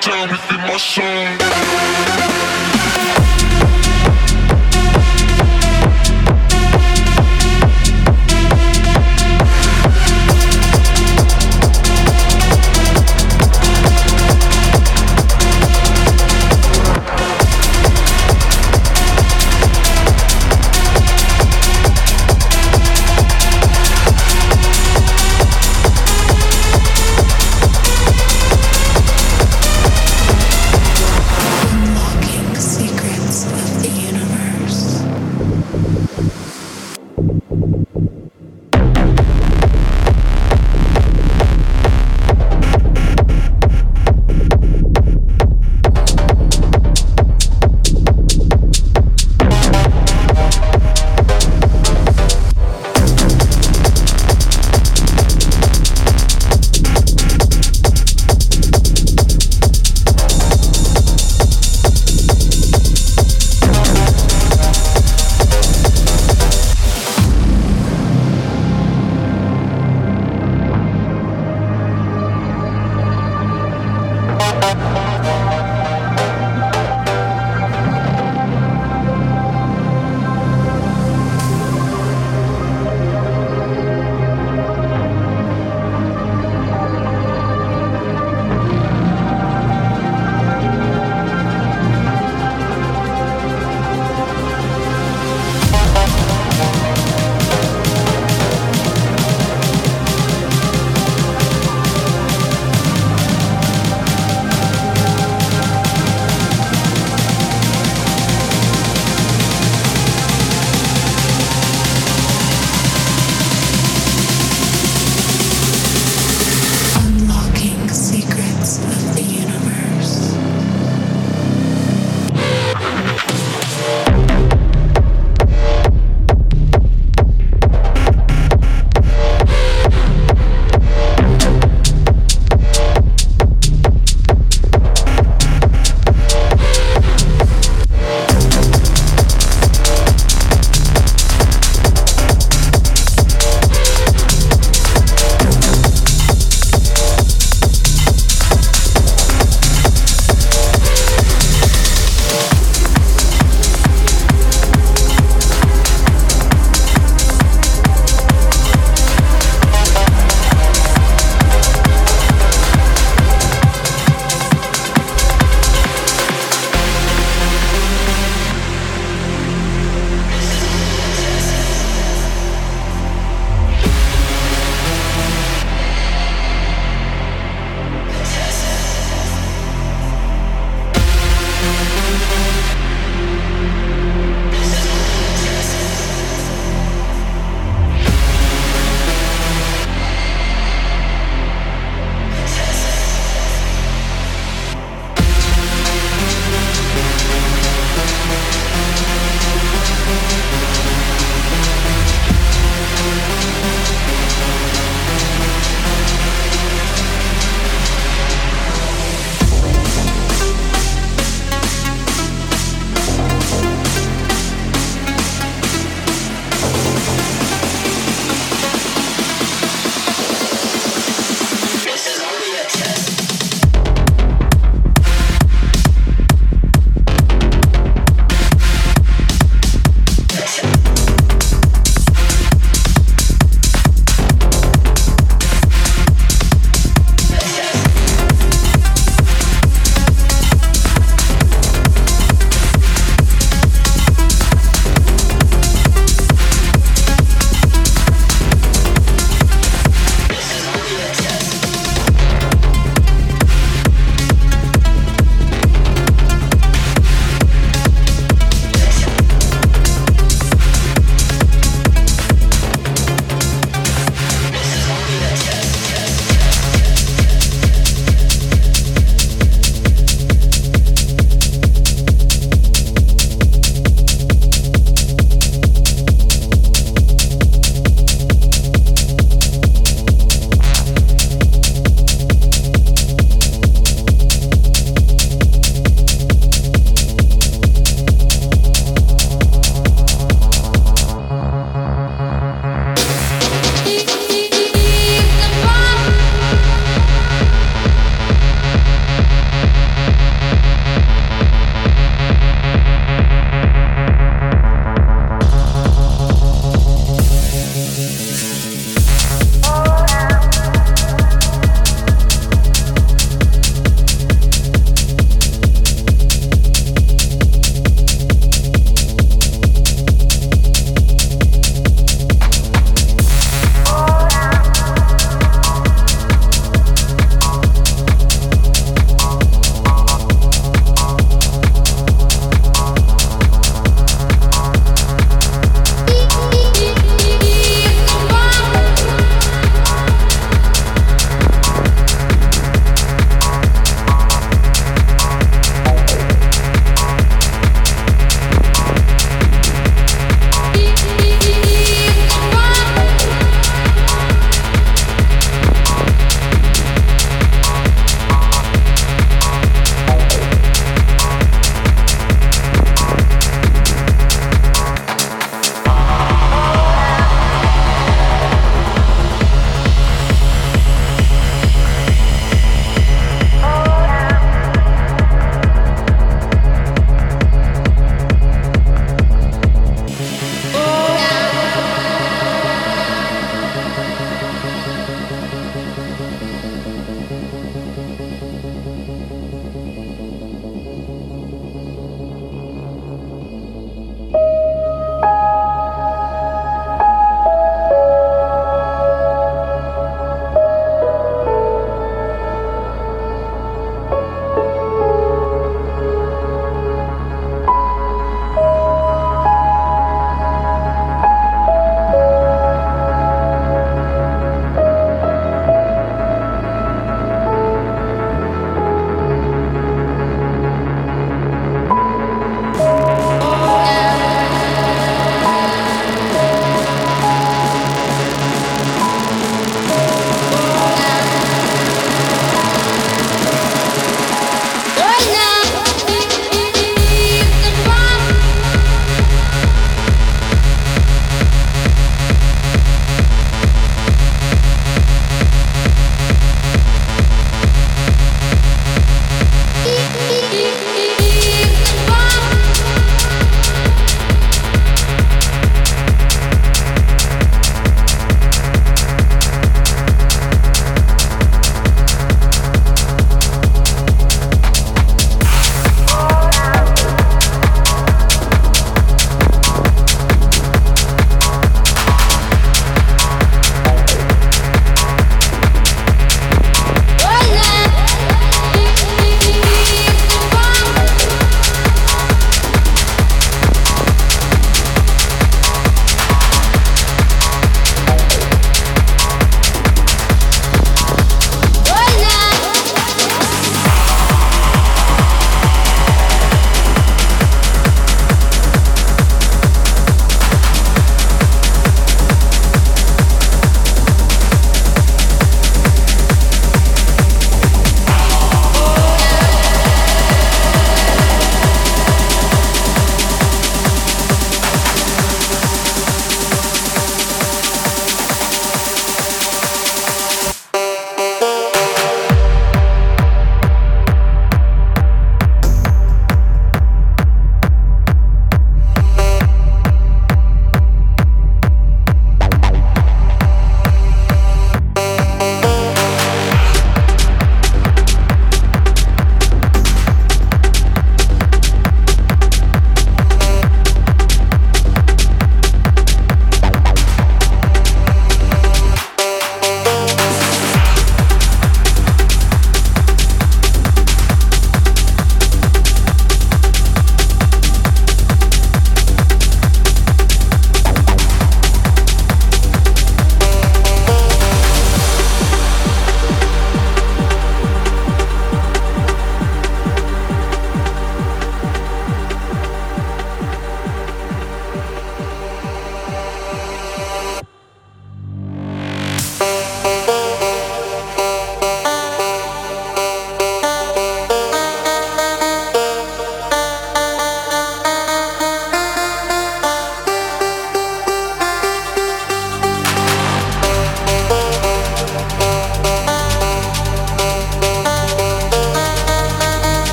time within my soul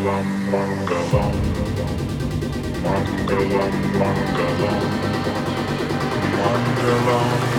Mangalam, Mangalam, Mangalam, Mangalam, Mangalam.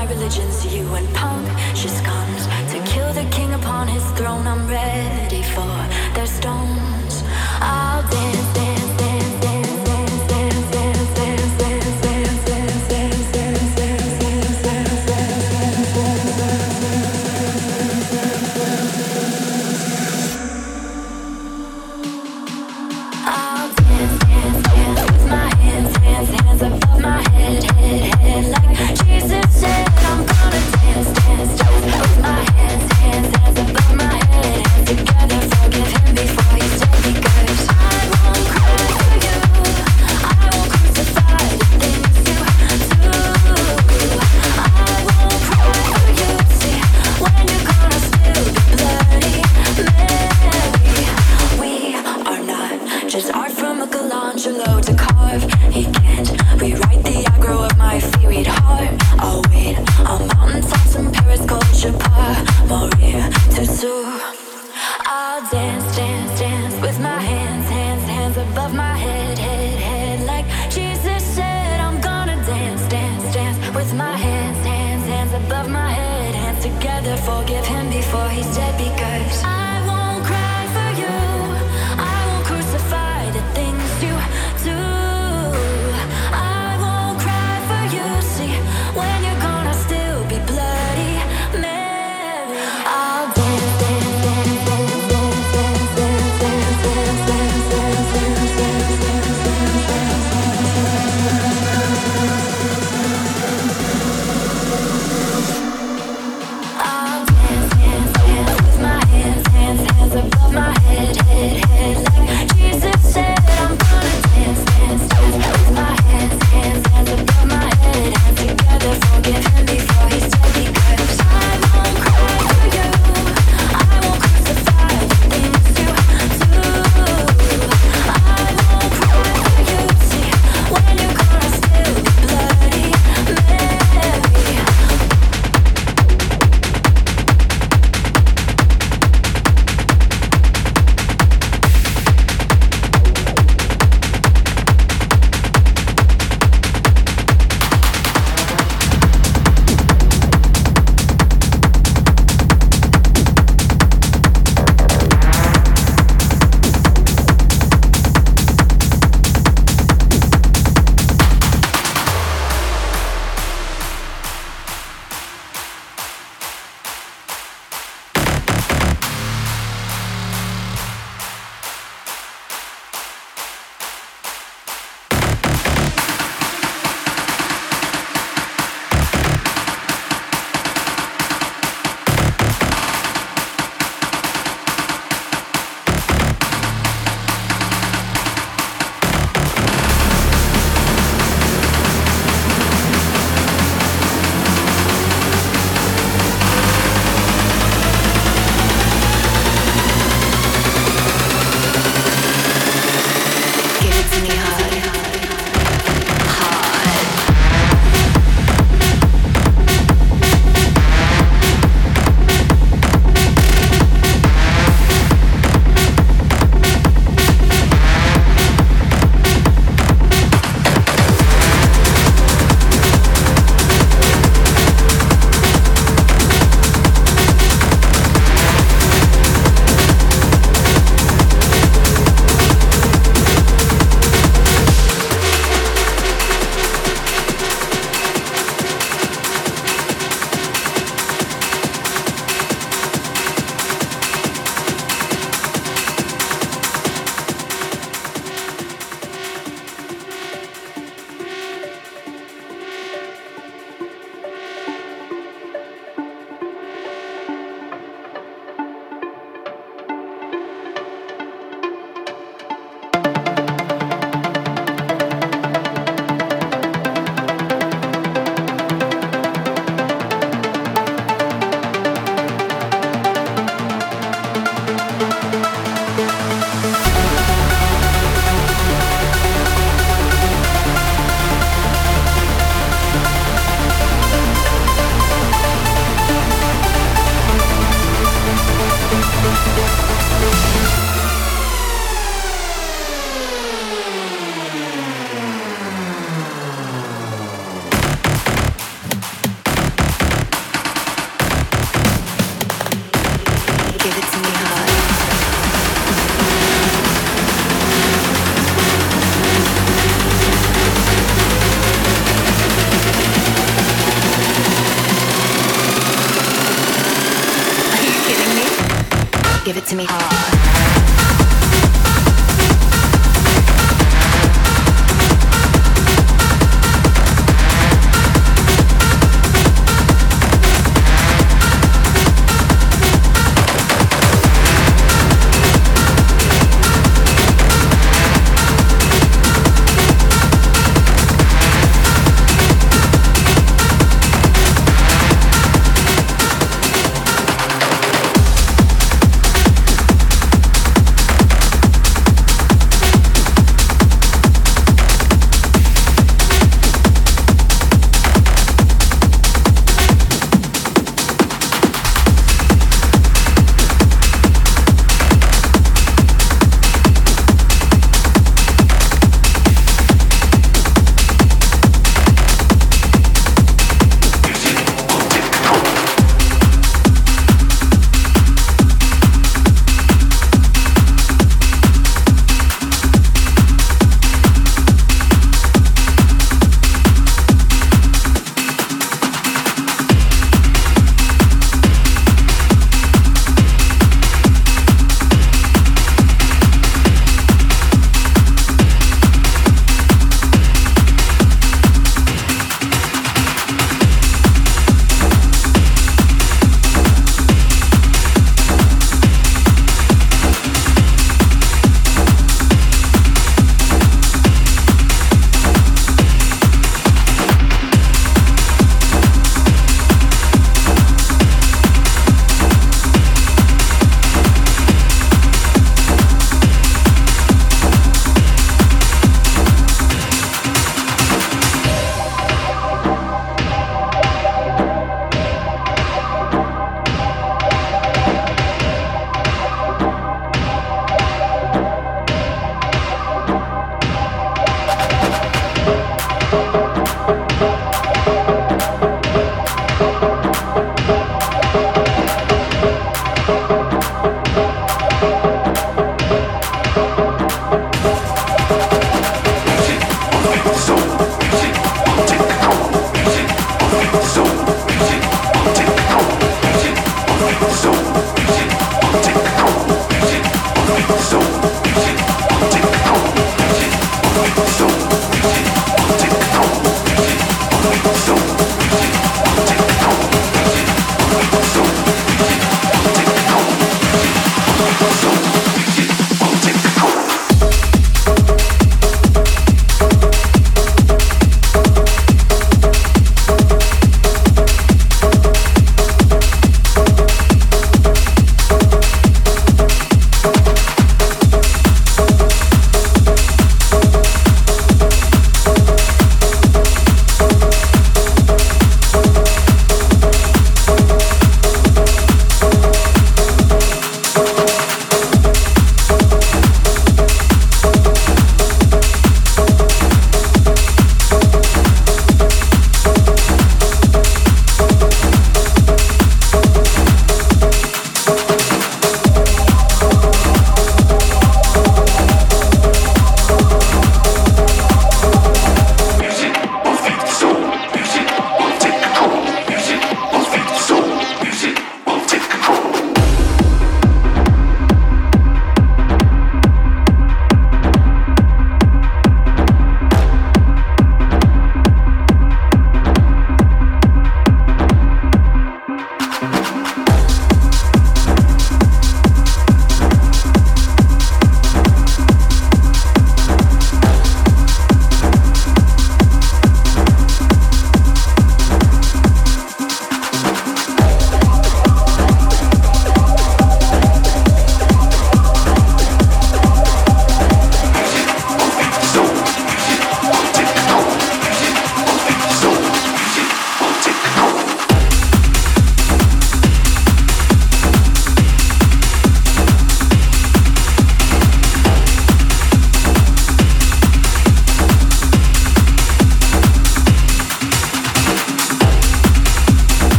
my religion's you and